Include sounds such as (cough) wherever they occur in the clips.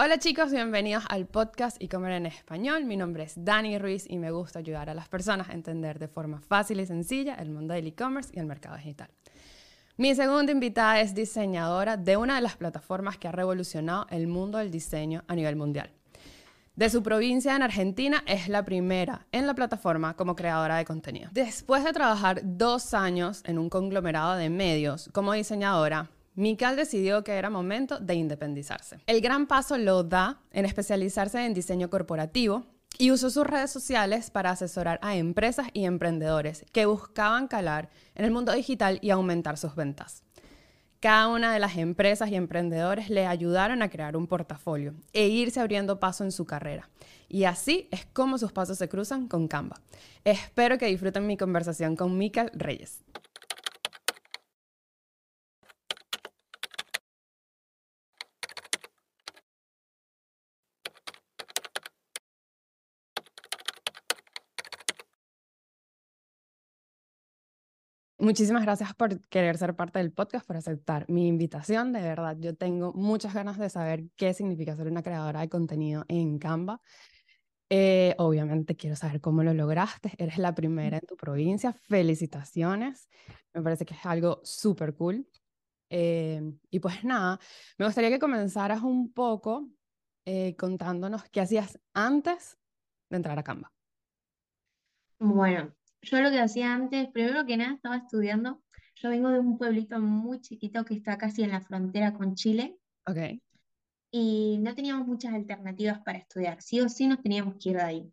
Hola chicos, bienvenidos al podcast y comer en español. Mi nombre es Dani Ruiz y me gusta ayudar a las personas a entender de forma fácil y sencilla el mundo del e-commerce y el mercado digital. Mi segunda invitada es diseñadora de una de las plataformas que ha revolucionado el mundo del diseño a nivel mundial. De su provincia en Argentina es la primera en la plataforma como creadora de contenido. Después de trabajar dos años en un conglomerado de medios como diseñadora, Mikal decidió que era momento de independizarse. El gran paso lo da en especializarse en diseño corporativo y usó sus redes sociales para asesorar a empresas y emprendedores que buscaban calar en el mundo digital y aumentar sus ventas. Cada una de las empresas y emprendedores le ayudaron a crear un portafolio e irse abriendo paso en su carrera. Y así es como sus pasos se cruzan con Canva. Espero que disfruten mi conversación con Mikal Reyes. Muchísimas gracias por querer ser parte del podcast, por aceptar mi invitación. De verdad, yo tengo muchas ganas de saber qué significa ser una creadora de contenido en Canva. Eh, obviamente quiero saber cómo lo lograste. Eres la primera en tu provincia. Felicitaciones. Me parece que es algo súper cool. Eh, y pues nada, me gustaría que comenzaras un poco eh, contándonos qué hacías antes de entrar a Canva. Bueno, yo lo que hacía antes, primero que nada, estaba estudiando. Yo vengo de un pueblito muy chiquito que está casi en la frontera con Chile Ok, y no teníamos muchas alternativas para estudiar. Sí o sí nos teníamos que ir de ahí.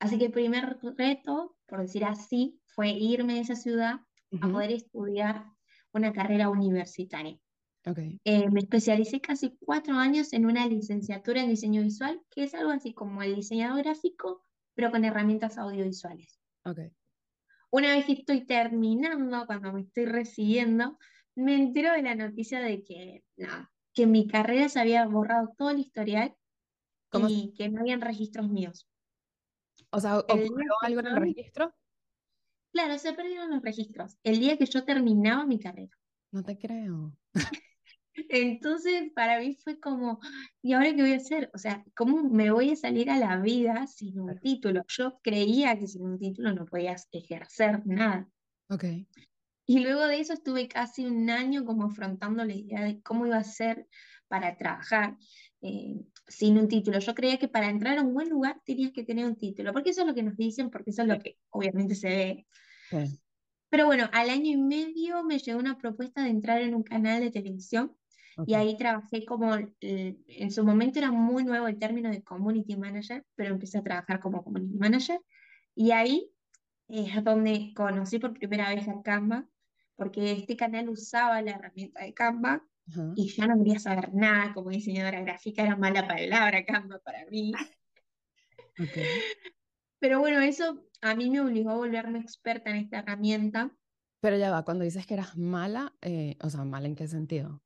Así que el primer reto, por decir así, fue irme de esa ciudad a ujú, poder estudiar una carrera universitaria. ok, Eh, me especialicé casi cuatro años en una licenciatura en diseño visual, que es algo así como el diseñador gráfico, pero con herramientas audiovisuales. ok. Una vez que estoy terminando, cuando me estoy recibiendo, me entero de la noticia de que, nada, que mi carrera se había borrado todo el historial ¿Cómo se- y que no habían registros míos. o sea, ocurrió algo en el registro? claro, se perdieron los registros, el día que yo terminaba mi carrera. No te creo. (laughs) Entonces, para mí fue como, ¿y ahora qué voy a hacer? O sea, ¿cómo me voy a salir a la vida sin un título? Yo creía que sin un título no podías ejercer nada. Ok, Y luego de eso estuve casi un año como afrontando la idea de cómo iba a ser para trabajar eh, sin un título. Yo creía que para entrar a un buen lugar tenías que tener un título, porque eso es lo que nos dicen, porque eso es lo que obviamente se ve. Pero bueno, al año y medio me llegó una propuesta de entrar en un canal de televisión y ok. ahí trabajé como, eh, en su momento era muy nuevo el término de community manager, pero empecé a trabajar como community manager y ahí es donde conocí por primera vez a Canva, porque este canal usaba la herramienta de Canva Ajá. y yo no quería saber nada como diseñadora gráfica, era mala palabra Canva para mí. (laughs) Ok. Pero bueno, eso a mí me obligó a volverme experta en esta herramienta, Pero ya va, cuando dices que eras mala, eh, o sea, ¿mala en qué sentido?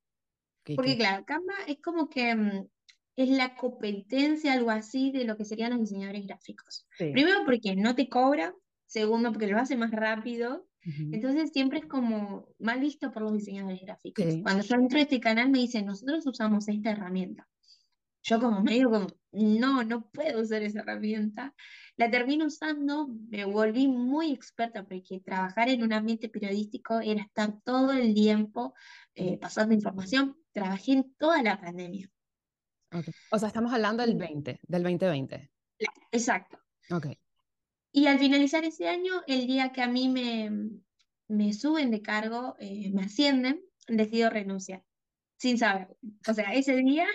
¿Qué, porque claro, Canva es como que mm, es la competencia, algo así, de lo que serían los diseñadores gráficos. Sí. Primero porque no te cobra, segundo porque lo hace más rápido. Entonces siempre es como mal visto por los diseñadores gráficos. Sí. Cuando yo entro a este canal me dicen, nosotros usamos esta herramienta. Yo como medio como, no, no puedo usar esa herramienta. La termino usando, me volví muy experta porque trabajar en un ambiente periodístico era estar todo el tiempo eh, pasando información. Trabajé en toda la pandemia. Ok. O sea, estamos hablando del Y- 20, del 2020. exacto. Ok. Y al finalizar ese año, el día que a mí me, me suben de cargo, eh, me ascienden, decido renunciar, sin saber. O sea, ese día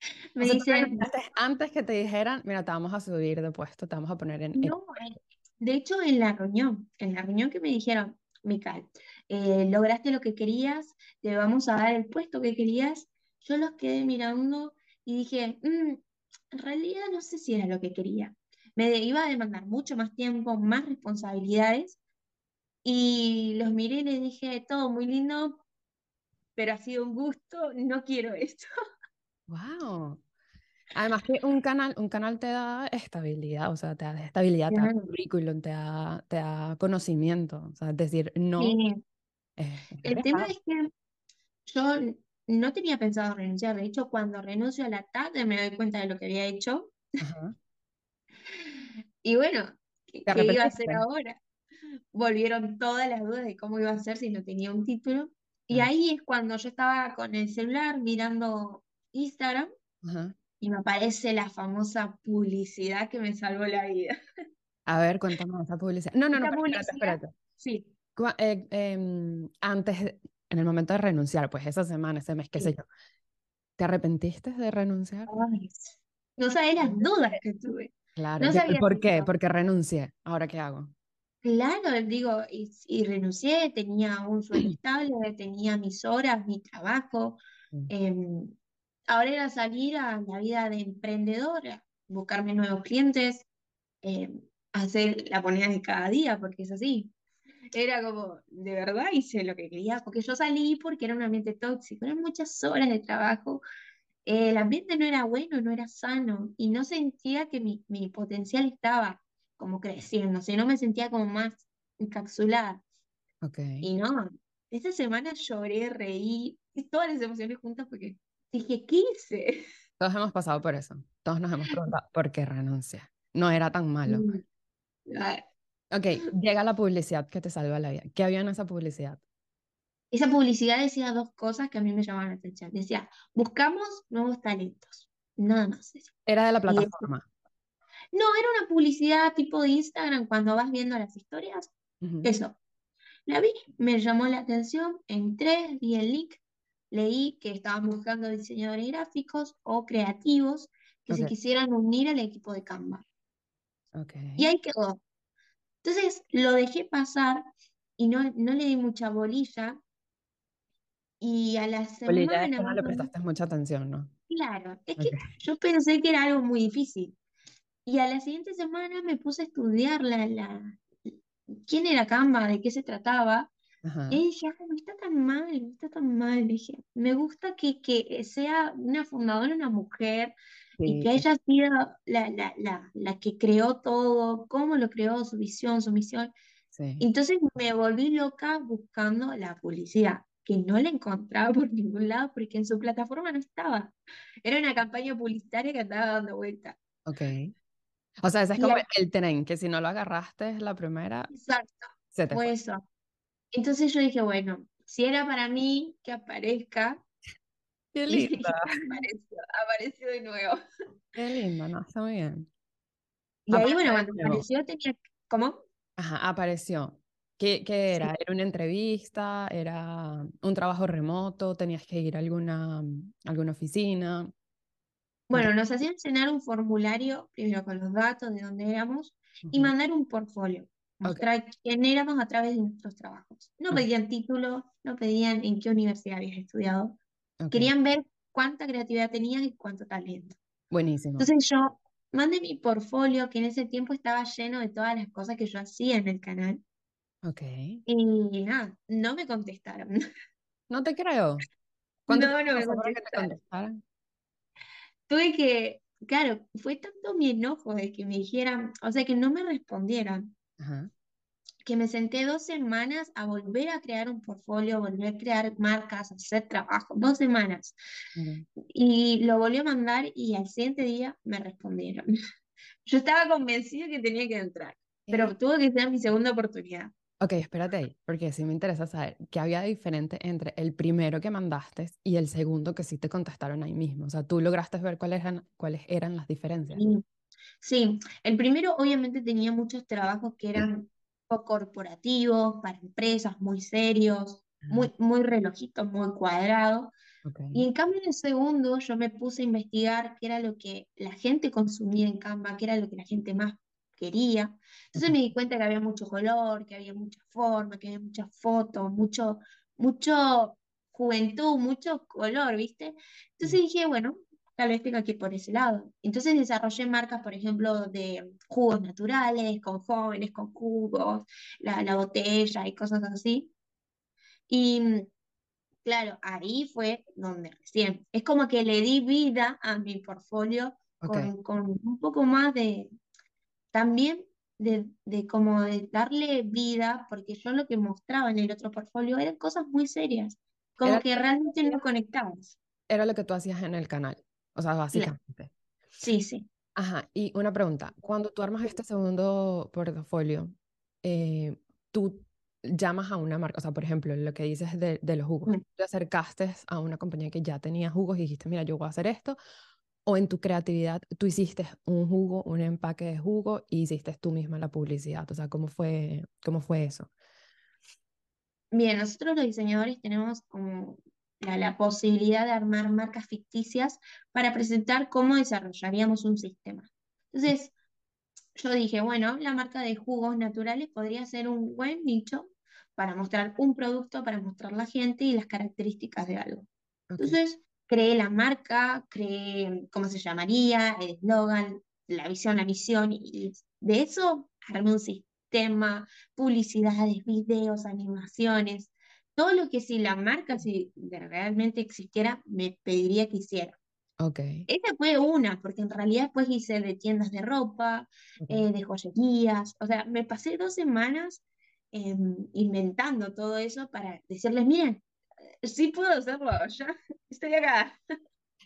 (laughs) O me sea, tú dicen, antes que te dijeran, mira, te vamos a subir de puesto, te vamos a poner en... en- no, eh, de hecho en la reunión, en la reunión que me dijeron, Mical, eh, lograste lo que querías, te vamos a dar el puesto que querías, yo los quedé mirando y dije, "Mm, en realidad no sé si era lo que quería. Me iba a demandar mucho más tiempo, más responsabilidades y los miré y les dije, todo muy lindo, pero ha sido un gusto, no quiero esto. ¡Wow! Además que un canal, un canal te da estabilidad, o sea, te da estabilidad, te da Claro. currículum, te da, te da conocimiento. O sea, decir no Sí, es el tema es que yo no tenía pensado renunciar. De hecho, cuando renuncio a la tarde me doy cuenta de lo que había hecho. Ajá. Y bueno, ¿qué, ¿Te qué iba a hacer ahora? Volvieron todas las dudas de cómo iba a hacer si no tenía un título. Y Ah, ahí es cuando yo estaba con el celular mirando Instagram Ajá. y me aparece la famosa publicidad que me salvó la vida. A ver, cuéntame esa publicidad. No, no, no, espérate. sí, Eh, em, antes, en el momento de renunciar, pues esa semana, ese mes, qué sé sí. yo, ¿te arrepentiste de renunciar? Ay, no sabía las dudas que tuve. Claro. No ¿y sabía por qué? Porque renuncié. ¿Ahora qué hago? Claro, digo, y, y renuncié, tenía un sueldo (clears throat) estable, tenía mis horas, mi trabajo. Mm, em, ahora era salir a la vida de emprendedora, buscarme nuevos clientes, em, hacer la moneda de cada día, porque es así. Era como, de verdad hice lo que quería, porque yo salí porque era un ambiente tóxico, eran muchas horas de trabajo, el ambiente no era bueno, no era sano, y no sentía que mi, mi potencial estaba como creciendo, sino me sentía como más encapsulada. Ok. Y no, esta semana lloré, reí, todas las emociones juntas porque dije, ¿qué hice? (laughs) Todos hemos pasado por eso. Todos nos hemos preguntado, ¿por qué renuncié? No era tan malo. Mm, ah, Ok, llega la publicidad que te salva la vida. ¿Qué había en esa publicidad? Esa publicidad decía dos cosas que a mí me llamaban la atención. Decía, buscamos nuevos talentos, nada más. decía. Era de la plataforma. no, era una publicidad tipo de Instagram cuando vas viendo las historias. Eso. La vi, me llamó la atención, entré, vi el link, leí que estaban buscando diseñadores gráficos o creativos que se quisieran unir al equipo de Canva. ok. Y ahí quedó. Entonces lo dejé pasar y no, no le di mucha bolilla. Y a la Oli, ya semana después no le prestaste mucha atención, ¿no? claro, es que yo pensé que era algo muy difícil. Y a la siguiente semana me puse a estudiar la, la, quién era Canva, de qué se trataba. Ajá. Y dije, "Ah, no está tan mal, no está tan mal. Dije, me gusta que, que sea una fundadora una mujer y que Sí, haya sido la, la, la, la que creó todo, cómo lo creó, su visión, su misión. sí. Entonces me volví loca buscando la publicidad, que no la encontraba (laughs) por ningún lado porque en su plataforma no estaba. Era una campaña publicitaria que andaba dando vuelta. Ok. O sea, ese es como el tren, que si no lo agarraste la primera, exacto, se te fue. fue eso. Entonces yo dije, bueno, si era para mí que aparezca, Qué linda. (laughs) apareció, apareció de nuevo. Qué linda, ¿no? Está muy bien. Y ahí, bueno, cuando apareció tenía, ¿cómo? Ajá, apareció. ¿Qué, qué Sí. era? ¿Era una entrevista? ¿Era un trabajo remoto? ¿Tenías que ir a alguna, alguna oficina? Bueno, nos hacían llenar un formulario, primero con los datos de dónde éramos, y mandar un portfolio, mostrar quién éramos a través de nuestros trabajos. No pedían título, no pedían en qué universidad habías estudiado, querían ver cuánta creatividad tenías y cuánto talento. Buenísimo. Entonces yo mandé mi portfolio, que en ese tiempo estaba lleno de todas las cosas que yo hacía en el canal, Ok. y nada, no me contestaron. (laughs) No te creo. ¿Cuánto No, no me contestaron. Tuve que, claro, fue tanto mi enojo de que me dijeran, o sea, que no me respondieran, Ajá. Que me senté dos semanas a volver a crear un portfolio, volver a crear marcas, hacer trabajo, dos semanas. Y lo volví a mandar y al siguiente día me respondieron. (laughs) Yo estaba convencida que tenía que entrar, pero Eh, tuvo que ser mi segunda oportunidad. Ok, espérate ahí, porque sí me interesa saber qué había de diferente entre el primero que mandaste y el segundo que sí te contestaron ahí mismo. O sea, tú lograste ver cuáles eran, cuáles eran las diferencias. Sí, sí, el primero obviamente tenía muchos trabajos que eran corporativos, para empresas muy serios, muy, muy relojitos, muy cuadrados. Y en cambio, en el segundo, yo me puse a investigar qué era lo que la gente consumía en Canva, qué era lo que la gente más quería. Entonces me di cuenta que había mucho color, que había mucha forma, que había muchas fotos, mucho, mucho juventud, mucho color, ¿viste? Entonces dije, bueno, tal vez tenga que ir por ese lado. Entonces desarrollé marcas, por ejemplo, de jugos naturales, con jóvenes, con jugos, la, la botella y cosas así. Y Claro, ahí fue donde recién. Es como que le di vida a mi portfolio ok, con, con un poco más de, también de, de como de darle vida, porque yo lo que mostraba en el otro portfolio eran cosas muy serias. como Era, que realmente no conectamos. era lo que tú hacías en el canal, o sea, básicamente. sí, sí. Ajá, y una pregunta, cuando tú armas este segundo portafolio, eh, tú llamas a una marca, o sea, por ejemplo, lo que dices de, de los jugos, Mm. te acercaste a una compañía que ya tenía jugos y dijiste, mira, yo voy a hacer esto, o en tu creatividad tú hiciste un jugo, un empaque de jugo y hiciste tú misma la publicidad, o sea, ¿cómo fue, cómo fue eso? Bien, nosotros los diseñadores tenemos como la, la posibilidad de armar marcas ficticias para presentar cómo desarrollaríamos un sistema. Entonces, yo dije, bueno, la marca de jugos naturales podría ser un buen nicho para mostrar un producto, para mostrar la gente y las características de algo. Ok, Entonces, creé la marca, creé cómo se llamaría, el eslogan, la visión, la misión, y de eso armé un sistema, publicidades, videos, animaciones, todo lo que si la marca, si realmente existiera, me pediría que hiciera. ok, Esa fue una, porque en realidad después hice de tiendas de ropa, ok. eh, de joyerías, o sea, me pasé dos semanas em, inventando todo eso para decirles, miren, sí puedo hacerlo, ya estoy acá.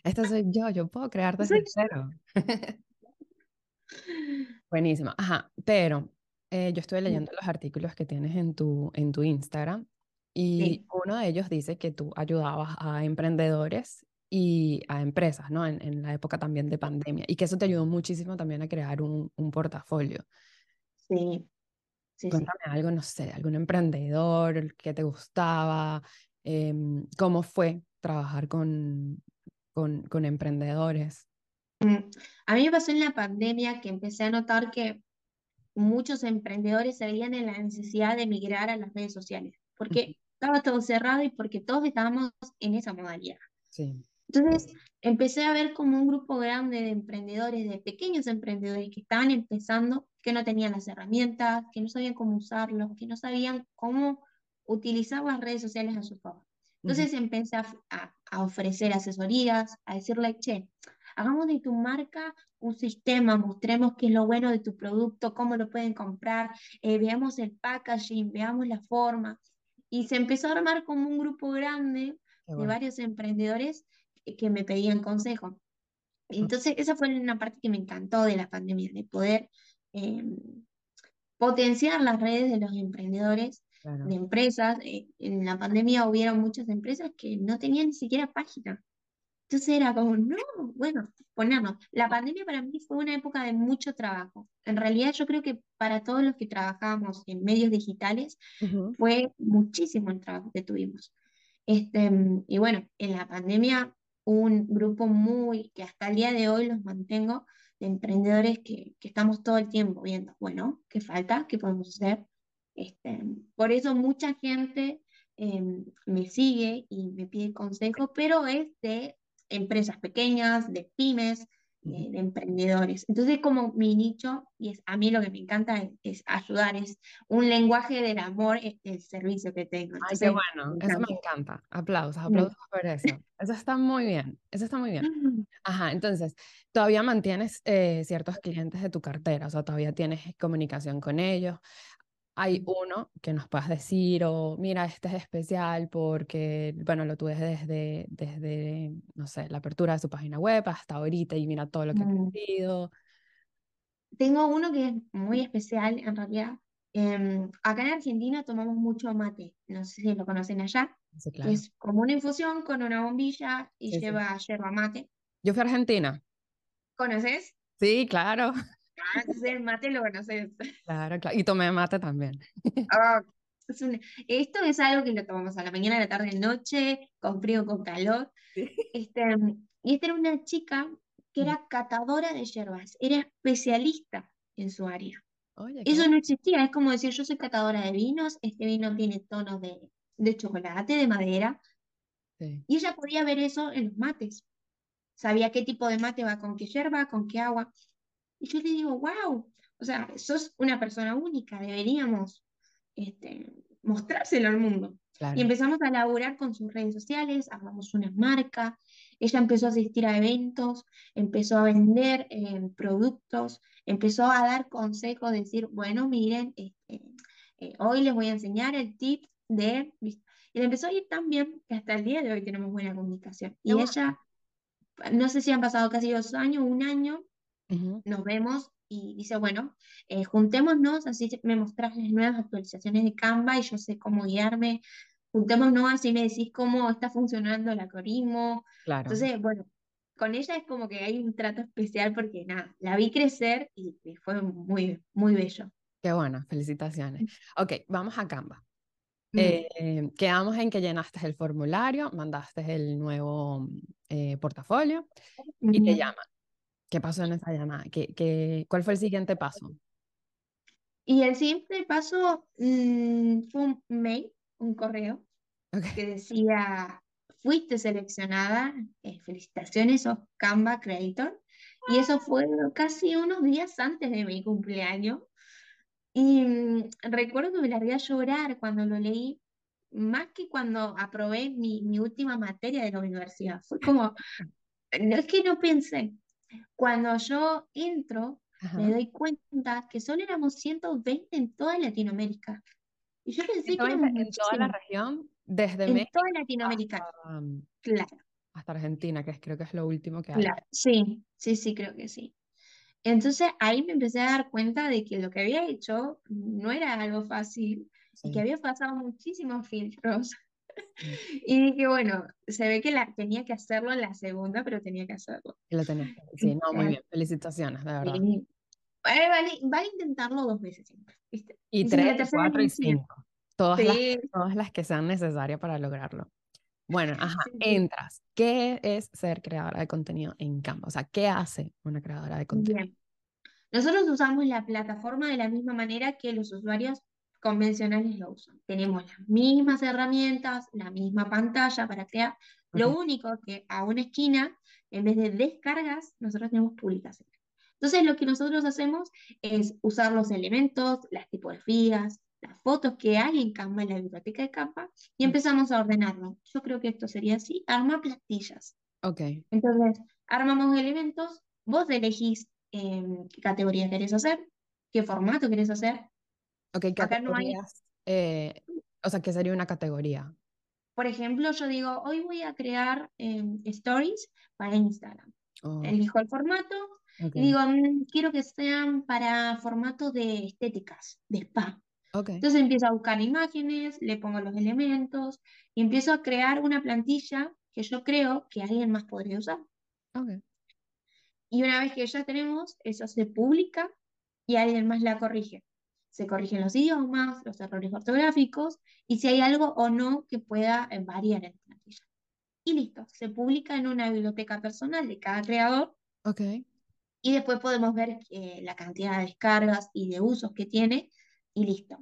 Esta soy yo, yo puedo crear desde cero. (laughs) Buenísimo. Ajá, pero eh, yo estuve yo. leyendo los artículos que tienes en tu, en tu Instagram y Sí, uno de ellos dice que tú ayudabas a emprendedores y a empresas, ¿no? En, en la época también de pandemia y que eso te ayudó muchísimo también a crear un, un portafolio. sí, sí, sí. Cuéntame algo, no sé, algún emprendedor que te gustaba, em, cómo fue trabajar con, con, con emprendedores. Mm, A mí me pasó en la pandemia que empecé a notar que muchos emprendedores se veían en la necesidad de migrar a las redes sociales, porque estaba todo cerrado y porque todos estábamos en esa modalidad. Sí. Entonces empecé a ver como un grupo grande de emprendedores, de pequeños emprendedores que estaban empezando, que no tenían las herramientas, que no sabían cómo usarlos, que no sabían cómo utilizar las redes sociales a su favor. Entonces empecé a, a- a ofrecer asesorías, a decirle, che, hagamos de tu marca un sistema, mostremos qué es lo bueno de tu producto, cómo lo pueden comprar, eh, veamos el packaging, veamos la forma. Y se empezó a armar como un grupo grande de varios emprendedores que me pedían consejo. Entonces, esa fue una parte que me encantó de la pandemia, de poder eh, potenciar las redes de los emprendedores, Claro. de empresas. Eh, en la pandemia hubieron muchas empresas que no tenían ni siquiera página. Entonces era como, no, bueno, ponernos. La pandemia para mí fue una época de mucho trabajo. En realidad yo creo que para todos los que trabajamos en medios digitales Ujú, fue muchísimo el trabajo que tuvimos. Este, y bueno, en la pandemia un grupo muy, que hasta el día de hoy los mantengo, de emprendedores que, que estamos todo el tiempo viendo, bueno, ¿qué falta? ¿Qué podemos hacer? Este, por eso mucha gente eh, me sigue y me pide consejo, pero es de empresas pequeñas, de pymes, de, de emprendedores. Entonces, como mi nicho, y es a mí lo que me encanta es, es ayudar, es un lenguaje del amor, es el servicio que tengo. Ay, qué Entonces, bueno, eso me encanta. Aplausos, aplausos por eso. Eso está muy bien, eso está muy bien. Ajá, entonces, todavía mantienes eh, ciertos clientes de tu cartera, o sea, todavía tienes comunicación con ellos. Hay uno que nos puedas decir, o mira, este es especial porque, bueno, lo tuve desde, desde, no sé, la apertura de su página web hasta ahorita y mira todo lo que ha Mm. crecido. Tengo uno que es muy especial en realidad. Em, acá en Argentina tomamos mucho mate, no sé si lo conocen allá, Sí, claro. es como una infusión con una bombilla y Sí, sí. lleva yerba mate. Yo fui a Argentina. ¿Conoces? Sí, claro. (laughs) Ah, el mate lo conoces. Claro, claro. Y tomé mate también. (laughs) Ah, es un- esto es algo que lo tomamos a la mañana, a la tarde, noche, con frío, con calor. Sí. Este, y esta era una chica que era catadora de yerbas, era especialista en su área. Oye, Eso no existía, es como decir, yo soy catadora de vinos, este vino tiene tonos de, de chocolate, de madera, Sí. y ella podía ver eso en los mates. Sabía qué tipo de mate va con qué yerba, con qué agua. Y yo le digo, wow, o sea, sos una persona única, deberíamos este, mostrárselo al mundo. Y empezamos a laburar con sus redes sociales, armamos una marca, ella empezó a asistir a eventos, empezó a vender eh, productos, empezó a dar consejos, decir, bueno, miren, este, eh, hoy les voy a enseñar el tip de... Y le empezó a ir tan bien que hasta el día de hoy tenemos buena comunicación. Y ella, no sé si han pasado casi dos años, un año, Nos vemos y dice, bueno, eh, juntémonos, así me mostrás las nuevas actualizaciones de Canva y yo sé cómo guiarme. Juntémonos, así me decís cómo está funcionando el algoritmo. Claro. Entonces, bueno, con ella es como que hay un trato especial porque nada, la vi crecer y, y fue muy, muy bello. Qué bueno, felicitaciones. Ok, vamos a Canva. Mm. Eh, quedamos en que llenaste el formulario, mandaste el nuevo eh, portafolio y te llaman. ¿Qué pasó en esa llamada? ¿Qué, qué, cuál fue el siguiente paso? Y el siguiente paso mm, fue un mail, un correo que decía, fuiste seleccionada, eh, felicitaciones, sos Canva Creator. Y eso fue casi unos días antes de mi cumpleaños. Y mm, recuerdo que me largué a llorar cuando lo leí, más que cuando aprobé mi, mi última materia de la universidad. Fue como, no es que no pensé. Cuando yo entro, me doy cuenta que solo éramos 120 en toda Latinoamérica. Y yo pensé que 120 éramos en toda la región, desde En México toda Latinoamérica. hasta, um, Claro, hasta Argentina, que es- creo que es lo último que hay. claro. Sí, sí, sí, creo que sí. Entonces ahí me empecé a dar cuenta de que lo que había hecho no era algo fácil y que había pasado muchísimos filtros. (laughs) Y dije, bueno, se ve que la, tenía que hacerlo en la segunda, pero tenía que hacerlo. Lo tenés. Sí, no, muy bien. Felicitaciones, de verdad. sí. Vale, vale intentarlo dos veces siempre, ¿viste? Y la tres, cuatro, y cinco. Todas las, todas las que sean necesarias para lograrlo. Bueno, ajá, sí. entras. ¿Qué es ser creadora de contenido en Canva? O sea, ¿qué hace una creadora de contenido? Bien. Nosotros usamos la plataforma de la misma manera que los usuarios convencionales lo usan. Tenemos las mismas herramientas, la misma pantalla para crear. Lo Ok, único que a una esquina, en vez de descargas, nosotros tenemos publicaciones. Entonces, lo que nosotros hacemos es usar los elementos, las tipografías, las fotos que hay en Canva, en la biblioteca de Canva, y Mm. empezamos a ordenarlo. Yo creo que esto sería así, arma plantillas. ok, Entonces, armamos elementos, vos elegís em, qué categoría querés hacer, qué formato querés hacer. Ok, Acá no hay, eh, o sea, ¿qué sería una categoría? por ejemplo, yo digo, hoy voy a crear em, stories para Instagram. Oh, Elijo el formato y digo, "Mm, quiero que sean para formato de estéticas, de spa. ok, Entonces empiezo a buscar imágenes, le pongo los elementos y empiezo a crear una plantilla que yo creo que alguien más podría usar. ok, Y una vez que ya tenemos, eso se publica y alguien más la corrige. Se corrigen los idiomas, los errores ortográficos y si hay algo o no que pueda eh, variar en la plantilla. Y listo, se publica en una biblioteca personal de cada creador ok, y después podemos ver eh, la cantidad de descargas y de usos que tiene y listo.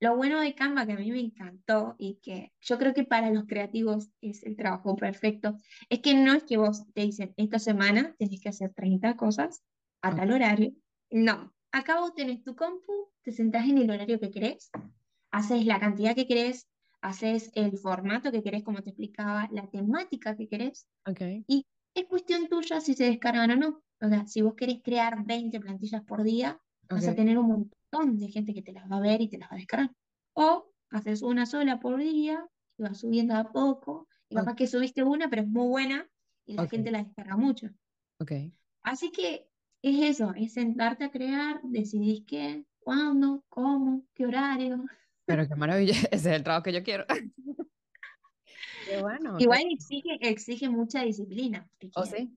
Lo bueno de Canva que a mí me encantó y que yo creo que para los creativos es el trabajo perfecto, es que no es que vos te dicen, esta semana tenés que hacer 30 cosas a ok, tal horario. No, acá vos tenés tu compu, te sentás en el horario que querés, haces la cantidad que querés, haces el formato que querés, como te explicaba, la temática que querés, ok, y es cuestión tuya si se descargan o no. O sea, si vos querés crear 20 plantillas por día, vas a tener un montón de gente que te las va a ver y te las va a descargar. O haces una sola por día y vas subiendo a poco. Y capaz que subiste una, pero es muy buena y la gente la descarga mucho. Así que es eso, es sentarte a crear, decidís qué, cuándo, cómo, qué horario. Pero qué (laughs) maravilla, (laughs) ese es el trabajo que yo quiero. (laughs) Qué bueno, Igual exige, exige mucha disciplina. ¿O porque,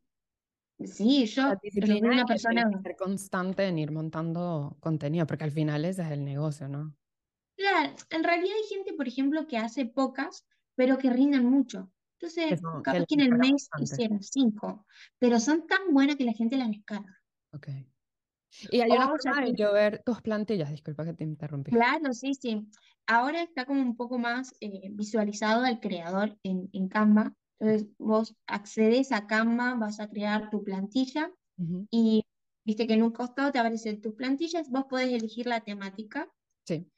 sí? sí, yo, soy una persona ser constante en ir montando contenido, porque al final ese es el negocio, ¿no? Claro, en realidad hay gente, por ejemplo, que hace pocas, pero que rinden mucho. Que Entonces, son, capaz que en el mes bastante. hicieron cinco, pero son tan buenas que la gente las descarga. Ok. Y hay una O forma de te- yo ver tus plantillas, disculpa que te interrumpí. claro, sí, sí. Ahora está como un poco más eh, visualizado al creador en, en Canva. Entonces, vos accedes a Canva, vas a crear tu plantilla y viste que en un costado te aparecen tus plantillas, vos podés elegir la temática. Sí,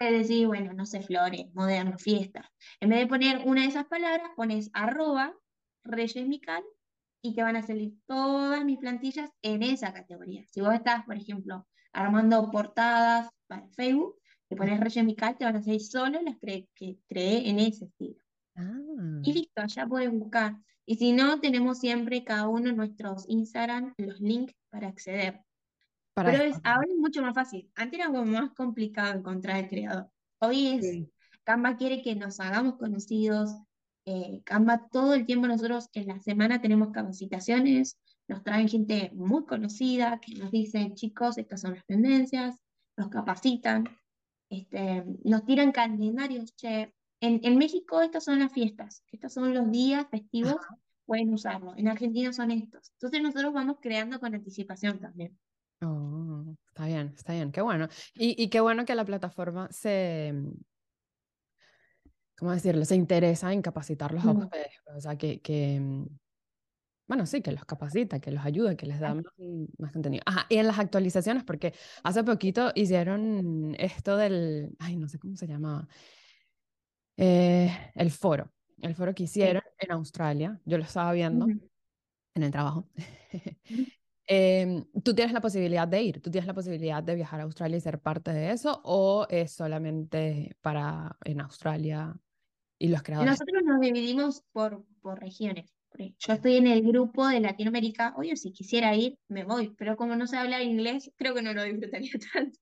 de decir, bueno, no sé, flores, moderno, fiesta. En vez de poner una de esas palabras, pones arroba Reyes Mical y te van a salir todas mis plantillas en esa categoría. Si vos estás, por ejemplo, armando portadas para Facebook, Le pones Reyes Mical, te van a salir solo las que creé en ese estilo. Ah. Y listo, ya puedes buscar. Y si no, tenemos siempre cada uno en nuestros Instagram los links para acceder. Para Pero es, ahora es mucho más fácil. Antes era como más complicado encontrar el creador. Hoy es, Sí. Canva quiere que nos hagamos conocidos. Eh, Canva todo el tiempo nosotros en la semana tenemos capacitaciones, nos traen gente muy conocida que nos dicen, chicos, estas son las tendencias, nos capacitan, este, nos tiran calendarios, che, en, en México estas son las fiestas, estos son los días festivos, pueden usarlo. En Argentina son estos. Entonces nosotros vamos creando con anticipación también. Oh, está bien, está bien, qué bueno. Y, y qué bueno que la plataforma se, ¿cómo decirlo? Se interesa en capacitarlos a ustedes. O sea, que, que, mm, bueno, sí, que los capacita, que los ayuda, que les da más, más contenido. Ajá, y en las actualizaciones, porque hace poquito hicieron esto del, ay, no sé cómo se llamaba, eh, el foro, el foro que Sí. hicieron en Australia. Yo lo estaba viendo en el trabajo. (laughs) Em, ¿tú tienes la posibilidad de ir? ¿Tú tienes la posibilidad de viajar a Australia y ser parte de eso? ¿O es solamente para en Australia y los creadores? Nosotros nos dividimos por, por regiones. Ej- Yo estoy en el grupo de Latinoamérica. Oye, si quisiera ir, me voy. Pero como no sé hablar inglés, creo que no lo disfrutaría (laughs) tanto.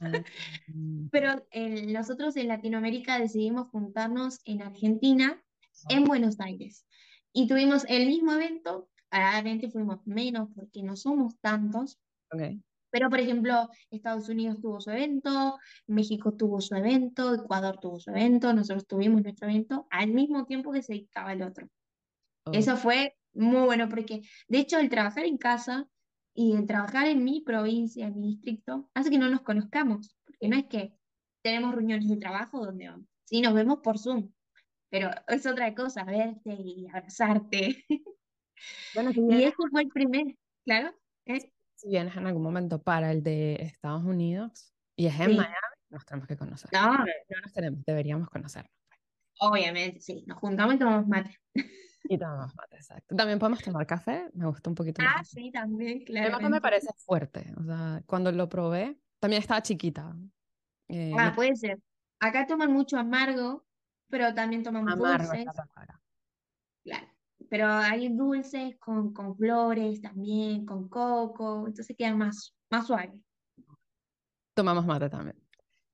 Ah, (laughs) mm, Pero en- nosotros en Latinoamérica decidimos juntarnos en Argentina, en Buenos Aires. Y tuvimos el mismo evento. Claramente fuimos menos porque no somos tantos. ok. Pero, por ejemplo, Estados Unidos tuvo su evento, México tuvo su evento, Ecuador tuvo su evento, nosotros tuvimos nuestro evento al mismo tiempo que se dictaba el otro. Oh, Eso fue muy bueno porque, de hecho, el trabajar en casa y el trabajar en mi provincia, en mi distrito, hace que no nos conozcamos, porque no es que tenemos reuniones de trabajo donde vamos, sí, nos vemos por Zoom, pero es otra cosa, verte y abrazarte. (laughs) Bueno, si Y ese fue el primer, claro, ¿eh? si vienes en algún momento para el de Estados Unidos y es en Sí. Miami, nos tenemos que conocer. No, No nos tenemos, deberíamos conocernos. obviamente, sí, nos juntamos y tomamos mate. Y tomamos mate, exacto. También podemos tomar café, me gusta un poquito más. Ah, sí, también, El mate me parece fuerte, o sea, cuando lo probé, también estaba chiquita. eh, Ah, no- puede ser. Acá toman mucho amargo, pero también tomamos amargo dulces, claro. Pero hay dulces con, con flores también, con coco, entonces quedan más, más suaves. Tomamos mate también.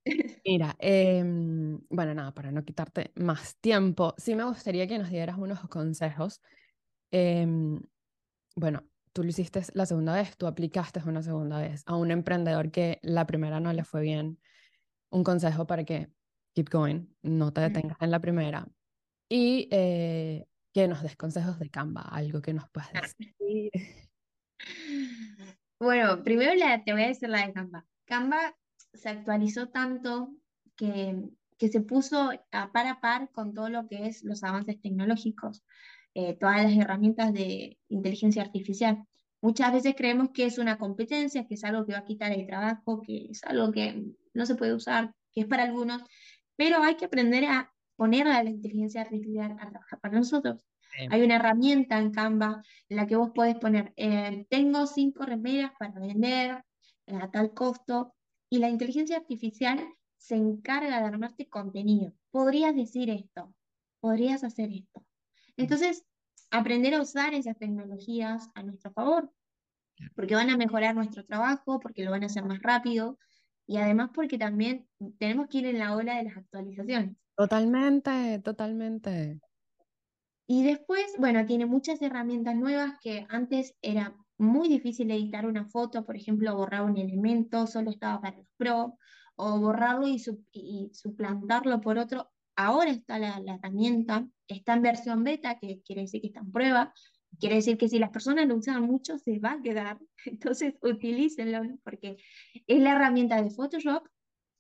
(laughs) Mira, em, bueno, nada, para no quitarte más tiempo, sí me gustaría que nos dieras unos consejos. Em, bueno, tú lo hiciste la segunda vez, tú aplicaste una segunda vez a un emprendedor que la primera no le fue bien. Un consejo para que keep going, no te detengas en la primera. Y eh, que nos des consejos de Canva, algo que nos puedas decir. (laughs) Bueno, primero la, te voy a decir la de Canva. Canva se actualizó tanto que, que se puso a par a par con todo lo que es los avances tecnológicos, eh, todas las herramientas de inteligencia artificial. Muchas veces creemos que es una competencia, que es algo que va a quitar el trabajo, que es algo que no se puede usar, que es para algunos, pero hay que aprender a poner a la inteligencia artificial a trabajar para nosotros. Sí. Hay una herramienta en Canva en la que vos podés poner, eh, tengo cinco remeras para vender eh, a tal costo, y la inteligencia artificial se encarga de armarte contenido. Podrías decir esto, podrías hacer esto. Entonces, aprender a usar esas tecnologías a nuestro favor, porque van a mejorar nuestro trabajo, porque lo van a hacer más rápido, y además porque también tenemos que ir en la ola de las actualizaciones. Totalmente, totalmente. Y después, bueno, tiene muchas herramientas nuevas que antes era muy difícil editar una foto, por ejemplo, borrar un elemento, solo estaba para los pro, o borrarlo y, su- y suplantarlo por otro. Ahora está la, la herramienta, está en versión beta, que quiere decir que está en prueba, quiere decir que si las personas lo usan mucho, se va a quedar. (laughs) Entonces, utilícenlo, porque es la herramienta de Photoshop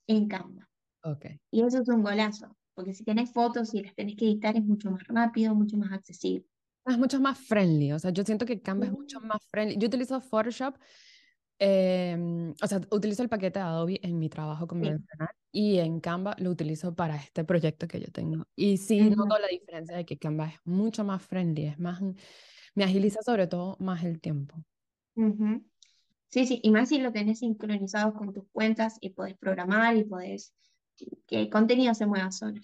en Canva. Ok. Y eso es un golazo, porque si tenés fotos y las tenés que editar es mucho más rápido, mucho más accesible. Es mucho más friendly, o sea, yo siento que Canva es mucho más friendly. Yo utilizo Photoshop, em, o sea, utilizo el paquete de Adobe en mi trabajo convencional y en Canva lo utilizo para este proyecto que yo tengo. Y sí Ujú. noto la diferencia de que Canva es mucho más friendly, es más, me agiliza sobre todo más el tiempo. Ujú. Sí, sí, y más si lo tenés sincronizado con tus cuentas y podés programar y podés que el contenido se mueva solo.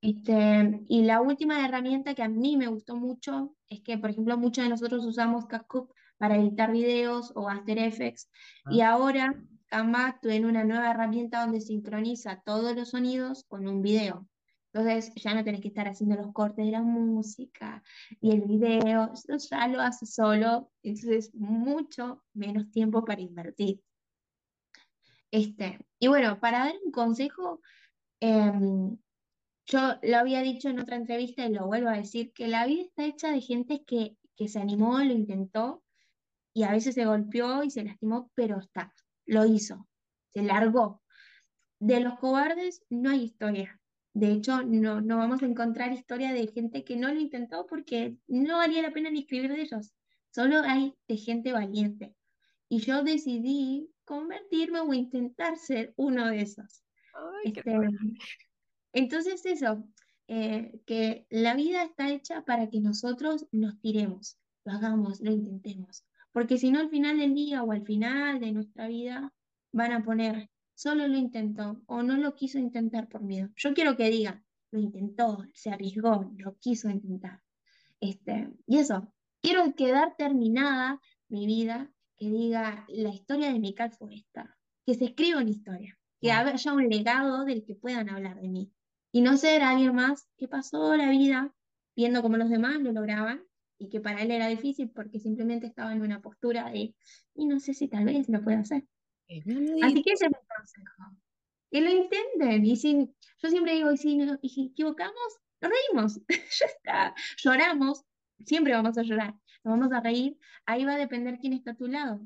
Este, y la última herramienta que a mí me gustó mucho es que, por ejemplo, muchos de nosotros usamos CapCut para editar videos o After Effects, y Ah. ahora Canva tiene una nueva herramienta donde sincroniza todos los sonidos con un video. Entonces ya no tenés que estar haciendo los cortes de la música y el video, eso ya lo hace solo, entonces mucho menos tiempo para invertir. Este, y bueno, para dar un consejo, em, yo lo había dicho en otra entrevista y lo vuelvo a decir, que la vida está hecha de gente que, que se animó, lo intentó y a veces se golpeó y se lastimó, pero está, lo hizo, se largó. De los cobardes no hay historia. De hecho, no, no vamos a encontrar historia de gente que no lo intentó porque no valía la pena ni escribir de ellos. Solo hay de gente valiente. Y yo decidí convertirme o intentar ser uno de esos. Ay, Este, entonces eso, eh, que la vida está hecha para que nosotros nos tiremos, lo hagamos, lo intentemos. Porque si no, al final del día o al final de nuestra vida van a poner, solo lo intentó o no lo quiso intentar por miedo. Yo quiero que diga, lo intentó, se arriesgó, lo quiso intentar. Este, y eso, quiero quedar terminada mi vida, que diga, la historia de Mical fue esta, que se escriba una historia, que Wow. haya un legado del que puedan hablar de mí. Y no ser alguien más que pasó la vida viendo cómo los demás lo lograban y que para él era difícil porque simplemente estaba en una postura de, y no sé si tal vez lo pueda hacer. Bien Así que ese es mi consejo. Que lo intenten. Y si, yo siempre digo, y si nos equivocamos, nos reímos. (laughs) Ya está. Lloramos. Siempre vamos a llorar. Nos vamos a reír. Ahí va a depender quién está a tu lado.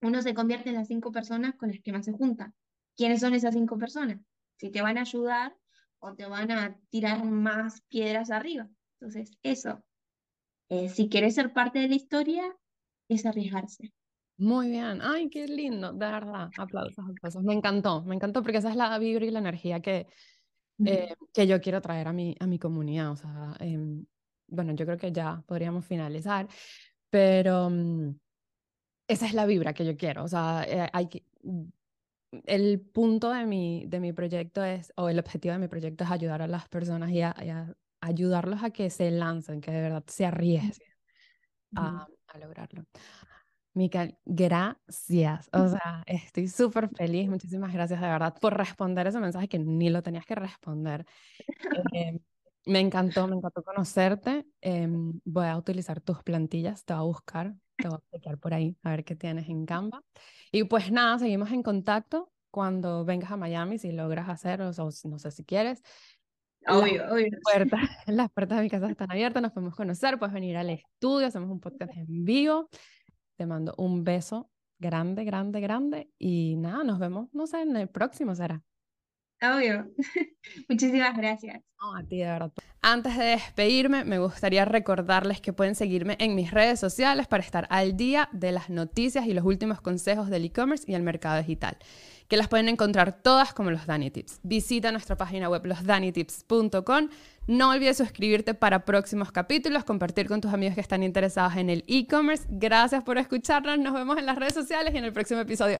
Uno se convierte en las cinco personas con las que más se junta. ¿Quiénes son esas cinco personas? Si te van a ayudar o te van a tirar más piedras arriba. Entonces, eso. Eh, si quieres ser parte de la historia, es arriesgarse. Muy bien. Ay, qué lindo, de verdad. Aplausos, aplausos. Me encantó, me encantó porque esa es la vibra y la energía que, eh, que yo quiero traer a mi, a mi comunidad. O sea, em, bueno, yo creo que ya podríamos finalizar, pero mm, esa es la vibra que yo quiero. O sea, eh, hay que, mm, el punto de mi, de mi proyecto es, o el objetivo de mi proyecto es ayudar a las personas y a, y a ayudarlos a que se lancen, que de verdad se arriesguen a, a lograrlo. Micael, gracias. O sea, estoy súper feliz. Muchísimas gracias de verdad por responder ese mensaje que ni lo tenías que responder. (laughs) Eh, me encantó, me encantó conocerte. Em, voy a utilizar tus plantillas, te voy a buscar, te voy a chequear por ahí a ver qué tienes en Canva. Y pues nada, seguimos en contacto cuando vengas a Miami, si logras hacerlo, o no sé si quieres. Las Obvio, obvio. puertas, (laughs) las puertas de mi casa están abiertas, nos podemos conocer, puedes venir al estudio, hacemos un podcast en vivo. Te mando un beso grande, grande, grande y nada, nos vemos, no sé, en el próximo será. Obvio. (laughs) Muchísimas gracias. No, a ti de verdad. Antes de despedirme, me gustaría recordarles que pueden seguirme en mis redes sociales para estar al día de las noticias y los últimos consejos del e-commerce y el mercado digital, que las pueden encontrar todas como los Dani Tips. Visita nuestra página web losdanitips.com. No olvides suscribirte para próximos capítulos, compartir con tus amigos que están interesados en el e-commerce. Gracias por escucharnos, nos vemos en las redes sociales y en el próximo episodio.